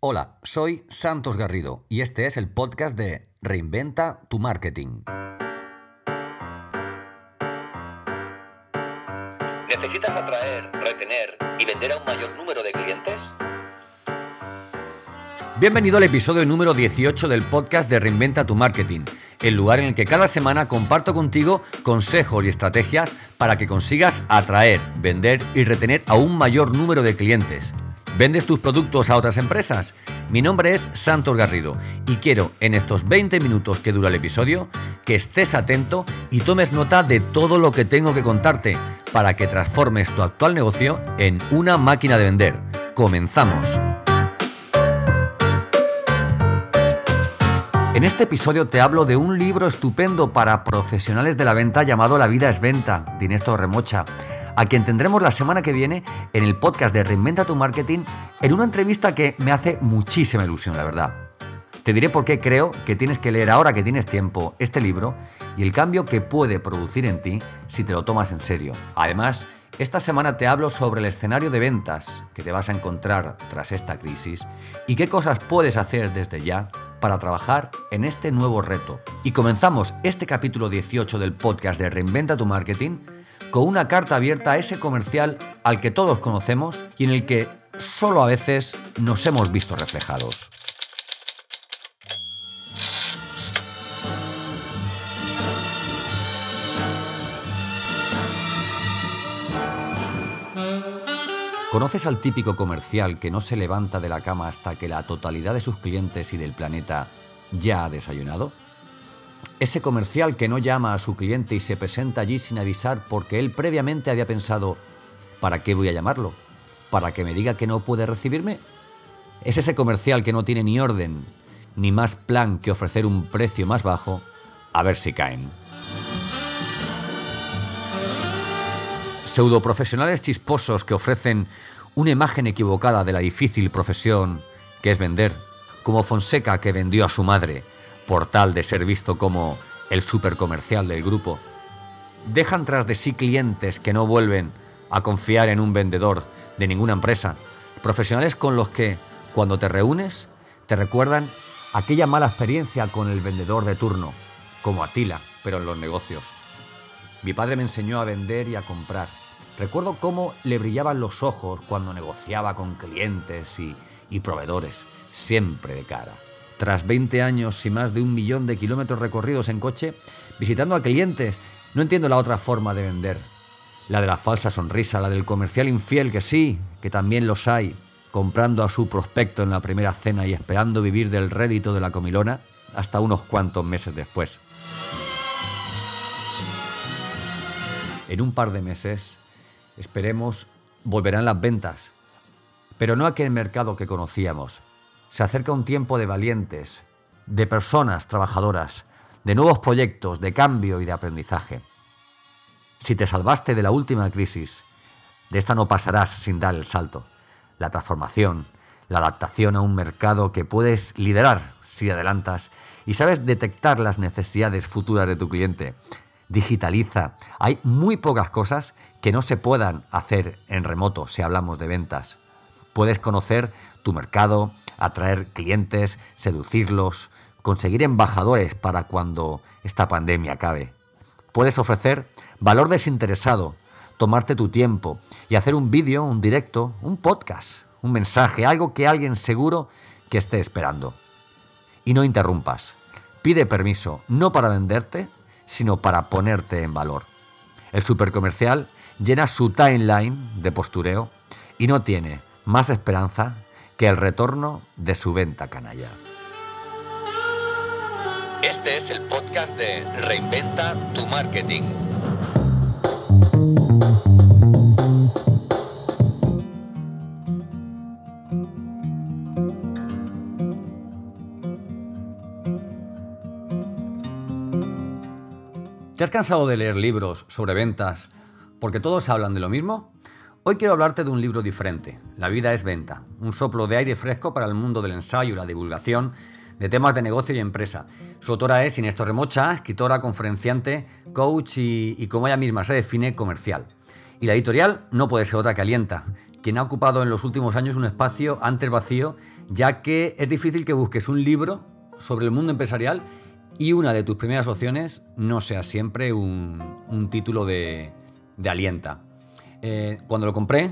Hola, soy Santos Garrido y este es el podcast de Reinventa tu Marketing. ¿Necesitas atraer, retener y vender a un mayor número de clientes? Bienvenido al episodio número 18 del podcast de Reinventa tu Marketing, el lugar en el que cada semana comparto contigo consejos y estrategias para que consigas atraer, vender y retener a un mayor número de clientes. ¿Vendes tus productos a otras empresas? Mi nombre es Santos Garrido y quiero en estos 20 minutos que dura el episodio que estés atento y tomes nota de todo lo que tengo que contarte para que transformes tu actual negocio en una máquina de vender. Comenzamos. En este episodio te hablo de un libro estupendo para profesionales de la venta llamado La vida es venta, de Néstor Remocha, a quien tendremos la semana que viene en el podcast de Reinventa tu Marketing en una entrevista que me hace muchísima ilusión, la verdad. Te diré por qué creo que tienes que leer ahora que tienes tiempo este libro y el cambio que puede producir en ti si te lo tomas en serio. Además, esta semana te hablo sobre el escenario de ventas que te vas a encontrar tras esta crisis y qué cosas puedes hacer desde ya para trabajar en este nuevo reto. Y comenzamos este capítulo 18 del podcast de Reinventa tu Marketing con una carta abierta a ese comercial al que todos conocemos y en el que solo a veces nos hemos visto reflejados. ¿Conoces al típico comercial que no se levanta de la cama hasta que la totalidad de sus clientes y del planeta ya ha desayunado? Ese comercial que no llama a su cliente y se presenta allí sin avisar porque él previamente había pensado, ¿para qué voy a llamarlo? ¿Para que me diga que no puede recibirme? Es ese comercial que no tiene ni orden, ni más plan que ofrecer un precio más bajo, a ver si caen. Pseudoprofesionales chisposos que ofrecen una imagen equivocada de la difícil profesión que es vender, como Fonseca que vendió a su madre, por tal de ser visto como el supercomercial del grupo. Dejan tras de sí clientes que no vuelven a confiar en un vendedor de ninguna empresa, profesionales con los que, cuando te reúnes, te recuerdan aquella mala experiencia con el vendedor de turno, como Atila, pero en los negocios. Mi padre me enseñó a vender y a comprar. Recuerdo cómo le brillaban los ojos cuando negociaba con clientes y, y proveedores, siempre de cara. Tras 20 años y más de un millón de kilómetros recorridos en coche, visitando a clientes, no entiendo la otra forma de vender. La de la falsa sonrisa, la del comercial infiel, que sí, que también los hay, comprando a su prospecto en la primera cena y esperando vivir del rédito de la comilona hasta unos cuantos meses después. En un par de meses, esperemos, volverán las ventas, pero no aquel mercado que conocíamos. Se acerca un tiempo de valientes, de personas trabajadoras, de nuevos proyectos, de cambio y de aprendizaje. Si te salvaste de la última crisis, de esta no pasarás sin dar el salto. La transformación, la adaptación a un mercado que puedes liderar si adelantas y sabes detectar las necesidades futuras de tu cliente digitaliza. Hay muy pocas cosas que no se puedan hacer en remoto si hablamos de ventas. Puedes conocer tu mercado, atraer clientes, seducirlos, conseguir embajadores para cuando esta pandemia acabe. Puedes ofrecer valor desinteresado, tomarte tu tiempo y hacer un vídeo, un directo, un podcast, un mensaje, algo que alguien seguro que esté esperando. Y no interrumpas. Pide permiso, no para venderte, sino para ponerte en valor. El supercomercial llena su timeline de postureo y no tiene más esperanza que el retorno de su venta canalla. Este es el podcast de Reinventa tu Marketing. ¿Te has cansado de leer libros sobre ventas porque todos hablan de lo mismo? Hoy quiero hablarte de un libro diferente, La vida es venta, un soplo de aire fresco para el mundo del ensayo y la divulgación de temas de negocio y empresa. Su autora es Inés Torremocha, escritora, conferenciante, coach y, y como ella misma se define, comercial. Y la editorial no puede ser otra que Alienta, quien ha ocupado en los últimos años un espacio antes vacío, ya que es difícil que busques un libro sobre el mundo empresarial y una de tus primeras opciones no sea siempre un, título de, alienta. Eh, cuando lo compré,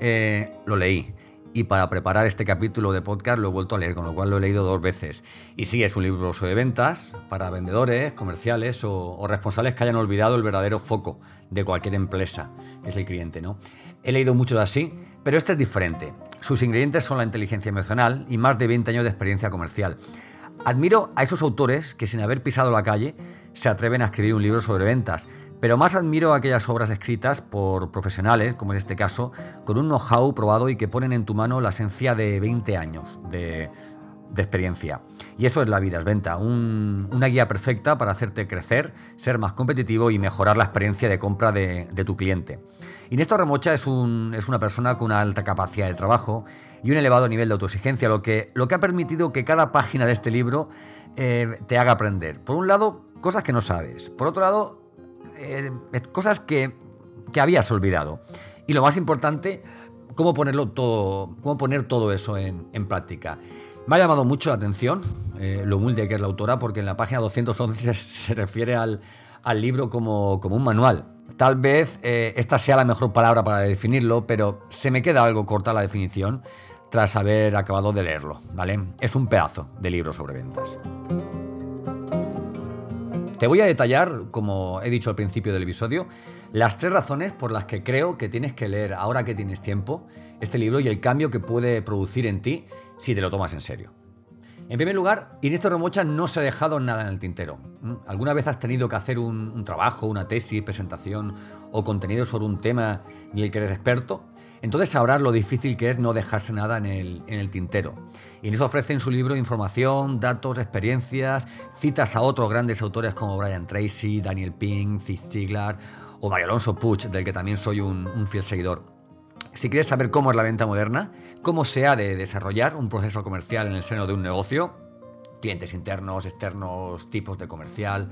eh, lo leí y para preparar este capítulo de podcast lo he vuelto a leer, con lo cual lo he leído dos veces. Y sí, es un libro de ventas para vendedores, comerciales o, responsables que hayan olvidado el verdadero foco de cualquier empresa, que es el cliente. ¿no? He leído muchos así, pero este es diferente. Sus ingredientes son la inteligencia emocional y más de 20 años de experiencia comercial. Admiro a esos autores que sin haber pisado la calle se atreven a escribir un libro sobre ventas, pero más admiro aquellas obras escritas por profesionales, como en este caso, con un know-how probado y que ponen en tu mano la esencia de 20 años de, experiencia. Y eso es la vida, es venta, una guía perfecta para hacerte crecer, ser más competitivo y mejorar la experiencia de compra de, tu cliente. Y Néstor Remocha es, una persona con una alta capacidad de trabajo y un elevado nivel de autoexigencia, lo que, lo que ha permitido que cada página de este libro eh, te haga aprender. Por un lado, cosas que no sabes. Por otro lado, eh, cosas que, habías olvidado. Y lo más importante, cómo ponerlo todo, cómo poner todo eso en, práctica. Me ha llamado mucho la atención eh, lo humilde que es la autora, porque en la página 211 se, refiere al, libro como, como, un manual. Tal vez eh, esta sea la mejor palabra para definirlo, pero se me queda algo corta la definición tras haber acabado de leerlo, ¿vale? Es un pedazo de libro sobre ventas. Te voy a detallar, como he dicho al principio del episodio, las tres razones por las que creo que tienes que leer ahora que tienes tiempo este libro y el cambio que puede producir en ti si te lo tomas en serio. En primer lugar, Inés Romocha no se ha dejado nada en el tintero. ¿Alguna vez has tenido que hacer un, un trabajo, una tesis, presentación o contenido sobre un tema en el que eres experto? Entonces sabrás lo difícil que es no dejarse nada en el, tintero. Y nos ofrece en su libro información, datos, experiencias, citas a otros grandes autores como Brian Tracy, Daniel Pink, Zig Ziglar o Mario Alonso Puch, del que también soy un, fiel seguidor. Si quieres saber cómo es la venta moderna, cómo se ha de desarrollar un proceso comercial en el seno de un negocio, clientes internos, externos, tipos de comercial,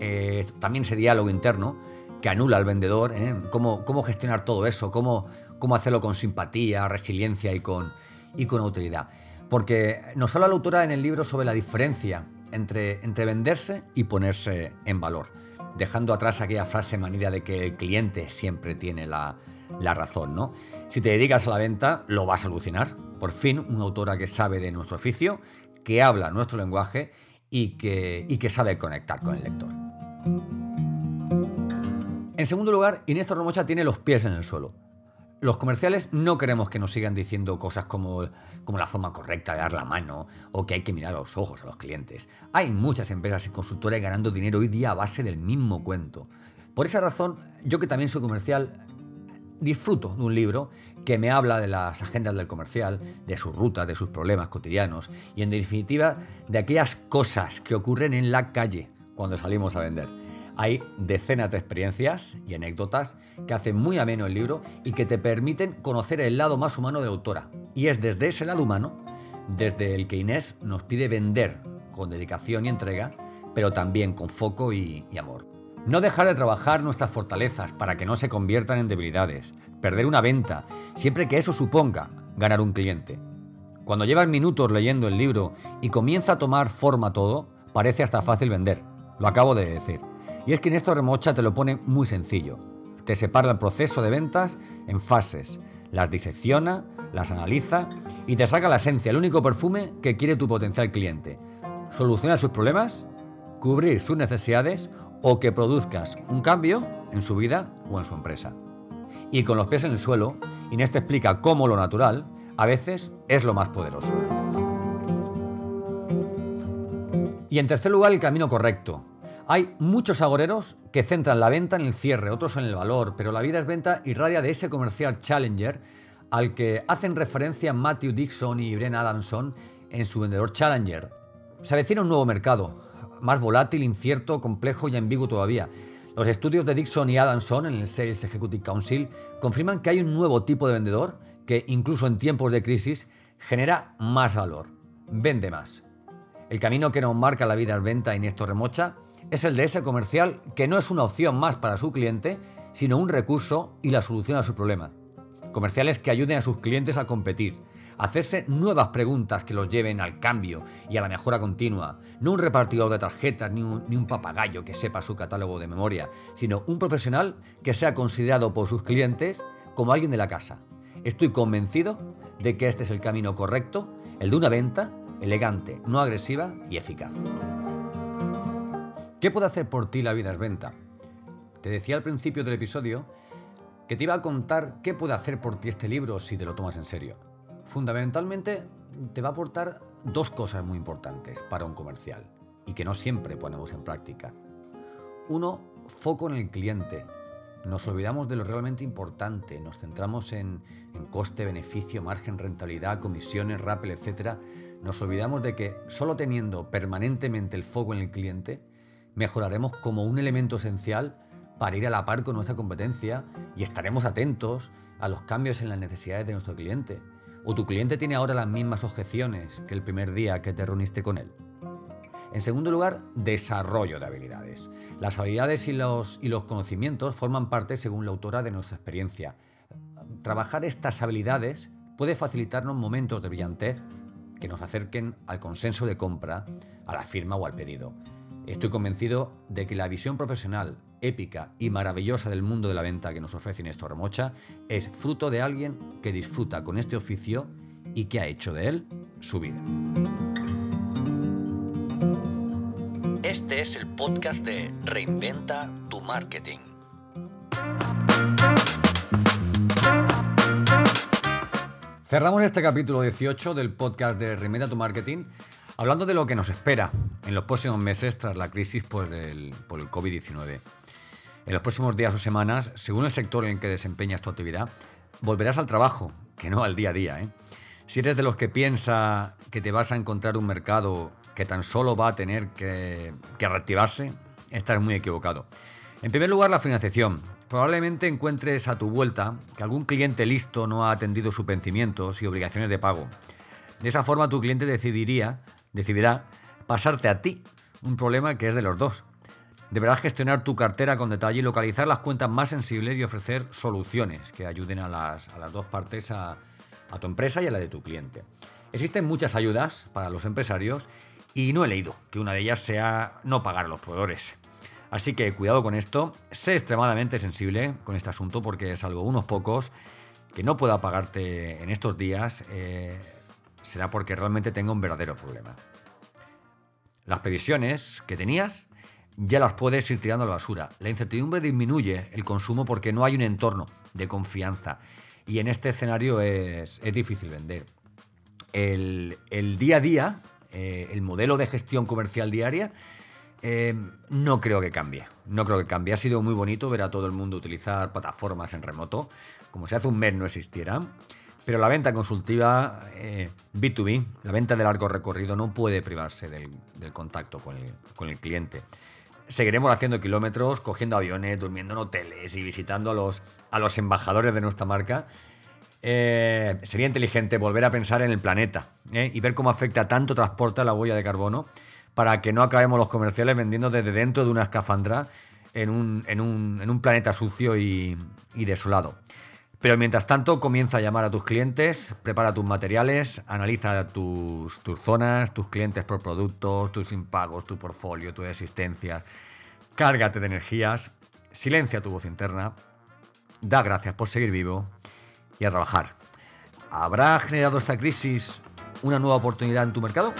eh, también ese diálogo interno que anula al vendedor, ¿eh? cómo, cómo gestionar todo eso, cómo, cómo hacerlo con simpatía, resiliencia y con, y con autoridad. Porque nos habla la autora en el libro sobre la diferencia entre, entre venderse y ponerse en valor, dejando atrás aquella frase manida de que el cliente siempre tiene la, razón. ¿no? Si te dedicas a la venta, lo vas a alucinar. Por fin, una autora que sabe de nuestro oficio, que habla nuestro lenguaje y que, y que sabe conectar con el lector. En segundo lugar, Inés Torromocha tiene los pies en el suelo. Los comerciales no queremos que nos sigan diciendo cosas como, como la forma correcta de dar la mano o que hay que mirar a los ojos a los clientes. Hay muchas empresas y consultoras ganando dinero hoy día a base del mismo cuento. Por esa razón, yo que también soy comercial, disfruto de un libro que me habla de las agendas del comercial, de sus rutas, de sus problemas cotidianos y en definitiva de aquellas cosas que ocurren en la calle cuando salimos a vender. Hay decenas de experiencias y anécdotas que hacen muy ameno el libro y que te permiten conocer el lado más humano de la autora. Y es desde ese lado humano, desde el que Inés nos pide vender con dedicación y entrega, pero también con foco y, amor. No dejar de trabajar nuestras fortalezas para que no se conviertan en debilidades, perder una venta, siempre que eso suponga ganar un cliente. Cuando llevas minutos leyendo el libro y comienza a tomar forma todo, parece hasta fácil vender. Lo acabo de decir. Y es que en esto Remocha te lo pone muy sencillo. Te separa el proceso de ventas en fases, las disecciona, las analiza y te saca la esencia, el único perfume que quiere tu potencial cliente. Soluciona sus problemas, cubrir sus necesidades o que produzcas un cambio en su vida o en su empresa. Y con los pies en el suelo, Inés te explica cómo lo natural a veces es lo más poderoso. Y en tercer lugar, el camino correcto, hay muchos agoreros que centran la venta en el cierre, otros en el valor, pero la vida es venta irradia de ese comercial Challenger al que hacen referencia Matthew Dixon y Bren Adamson en su vendedor Challenger. Se avecina un nuevo mercado, más volátil, incierto, complejo y ambiguo todavía. Los estudios de Dixon y Adamson en el Sales Executive Council confirman que hay un nuevo tipo de vendedor que, incluso en tiempos de crisis, genera más valor, vende más. El camino que nos marca la vida es venta en esto remocha es el de ese comercial que no es una opción más para su cliente, sino un recurso y la solución a su problema. Comerciales que ayuden a sus clientes a competir, a hacerse nuevas preguntas que los lleven al cambio y a la mejora continua. No un repartidor de tarjetas ni un, ni un papagayo que sepa su catálogo de memoria, sino un profesional que sea considerado por sus clientes como alguien de la casa. Estoy convencido de que este es el camino correcto, el de una venta elegante, no agresiva y eficaz. ¿Qué puede hacer por ti la vida es venta? Te decía al principio del episodio que te iba a contar qué puede hacer por ti este libro si te lo tomas en serio. Fundamentalmente te va a aportar dos cosas muy importantes para un comercial y que no siempre ponemos en práctica. Uno, foco en el cliente. Nos olvidamos de lo realmente importante, nos centramos en, coste, beneficio, margen, rentabilidad, comisiones, rappel, etc. Nos olvidamos de que solo teniendo permanentemente el foco en el cliente, mejoraremos como un elemento esencial para ir a la par con nuestra competencia y estaremos atentos a los cambios en las necesidades de nuestro cliente. ¿O tu cliente tiene ahora las mismas objeciones que el primer día que te reuniste con él? En segundo lugar, desarrollo de habilidades. Las habilidades y los, y los conocimientos forman parte, según la autora, de nuestra experiencia. Trabajar estas habilidades puede facilitarnos momentos de brillantez que nos acerquen al consenso de compra, a la firma o al pedido. Estoy convencido de que la visión profesional, épica y maravillosa del mundo de la venta que nos ofrece Néstor Mocha es fruto de alguien que disfruta con este oficio y que ha hecho de él su vida. Este es el podcast de Reinventa tu Marketing. Cerramos este capítulo 18 del podcast de Reinventa tu Marketing hablando de lo que nos espera en los próximos meses tras la crisis por el, por el COVID-19. En los próximos días o semanas, según el sector en el que desempeñas tu actividad, volverás al trabajo, que no al día a día. ¿eh? Si eres de los que piensa que te vas a encontrar un mercado que tan solo va a tener que, que reactivarse, estás muy equivocado. En primer lugar, la financiación. Probablemente encuentres a tu vuelta que algún cliente listo no ha atendido sus vencimientos y obligaciones de pago. De esa forma, tu cliente decidiría, decidirá pasarte a ti, un problema que es de los dos. Deberás gestionar tu cartera con detalle y localizar las cuentas más sensibles y ofrecer soluciones que ayuden a las, a las dos partes, a, tu empresa y a la de tu cliente. Existen muchas ayudas para los empresarios y no he leído que una de ellas sea no pagar a los proveedores. Así que cuidado con esto, sé extremadamente sensible con este asunto porque salvo unos pocos que no pueda pagarte en estos días, eh, será porque realmente tenga un verdadero problema. Las previsiones que tenías ya las puedes ir tirando a la basura. La incertidumbre disminuye el consumo porque no hay un entorno de confianza y en este escenario es, es difícil vender. El, el, día a día, eh, el modelo de gestión comercial diaria, eh, no creo que cambie. No creo que cambie. Ha sido muy bonito ver a todo el mundo utilizar plataformas en remoto, como si hace un mes no existieran. Pero la venta consultiva eh, B2B, la venta de largo recorrido, no puede privarse del, contacto con el, cliente. Seguiremos haciendo kilómetros, cogiendo aviones, durmiendo en hoteles y visitando a los, embajadores de nuestra marca. Eh, sería inteligente volver a pensar en el planeta ¿eh? y ver cómo afecta tanto transporte a la huella de carbono para que no acabemos los comerciales vendiendo desde dentro de una escafandra en un, planeta sucio y desolado. Pero mientras tanto, comienza a llamar a tus clientes, prepara tus materiales, analiza tus, tus zonas, tus clientes por productos, tus impagos, tu portfolio, tu existencia. Cárgate de energías, silencia tu voz interna, da gracias por seguir vivo y a trabajar. ¿Habrá generado esta crisis una nueva oportunidad en tu mercado?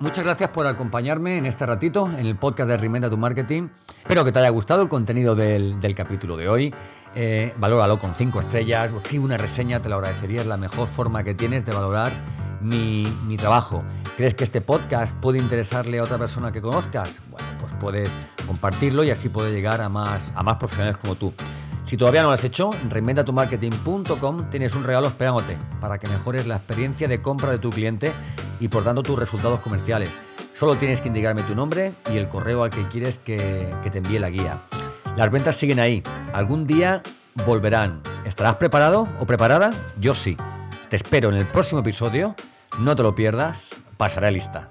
Muchas gracias por acompañarme en este ratito en el podcast de Reinventa tu Marketing. Espero que te haya gustado el contenido del, del capítulo de hoy. Eh, valóralo con 5 estrellas, escribe una reseña, te lo agradecería. Es la mejor forma que tienes de valorar mi, mi, trabajo. ¿Crees que este podcast puede interesarle a otra persona que conozcas? Bueno, pues puedes compartirlo y así puede llegar a más, a más profesionales como tú. Si todavía no lo has hecho, en reinventatumarketing.com tienes un regalo esperándote para que mejores la experiencia de compra de tu cliente y por tanto tus resultados comerciales. Solo tienes que indicarme tu nombre y el correo al que quieres que, que te envíe la guía. Las ventas siguen ahí. Algún día volverán. ¿Estarás preparado o preparada? Yo sí. Te espero en el próximo episodio. No te lo pierdas. Pasaré lista.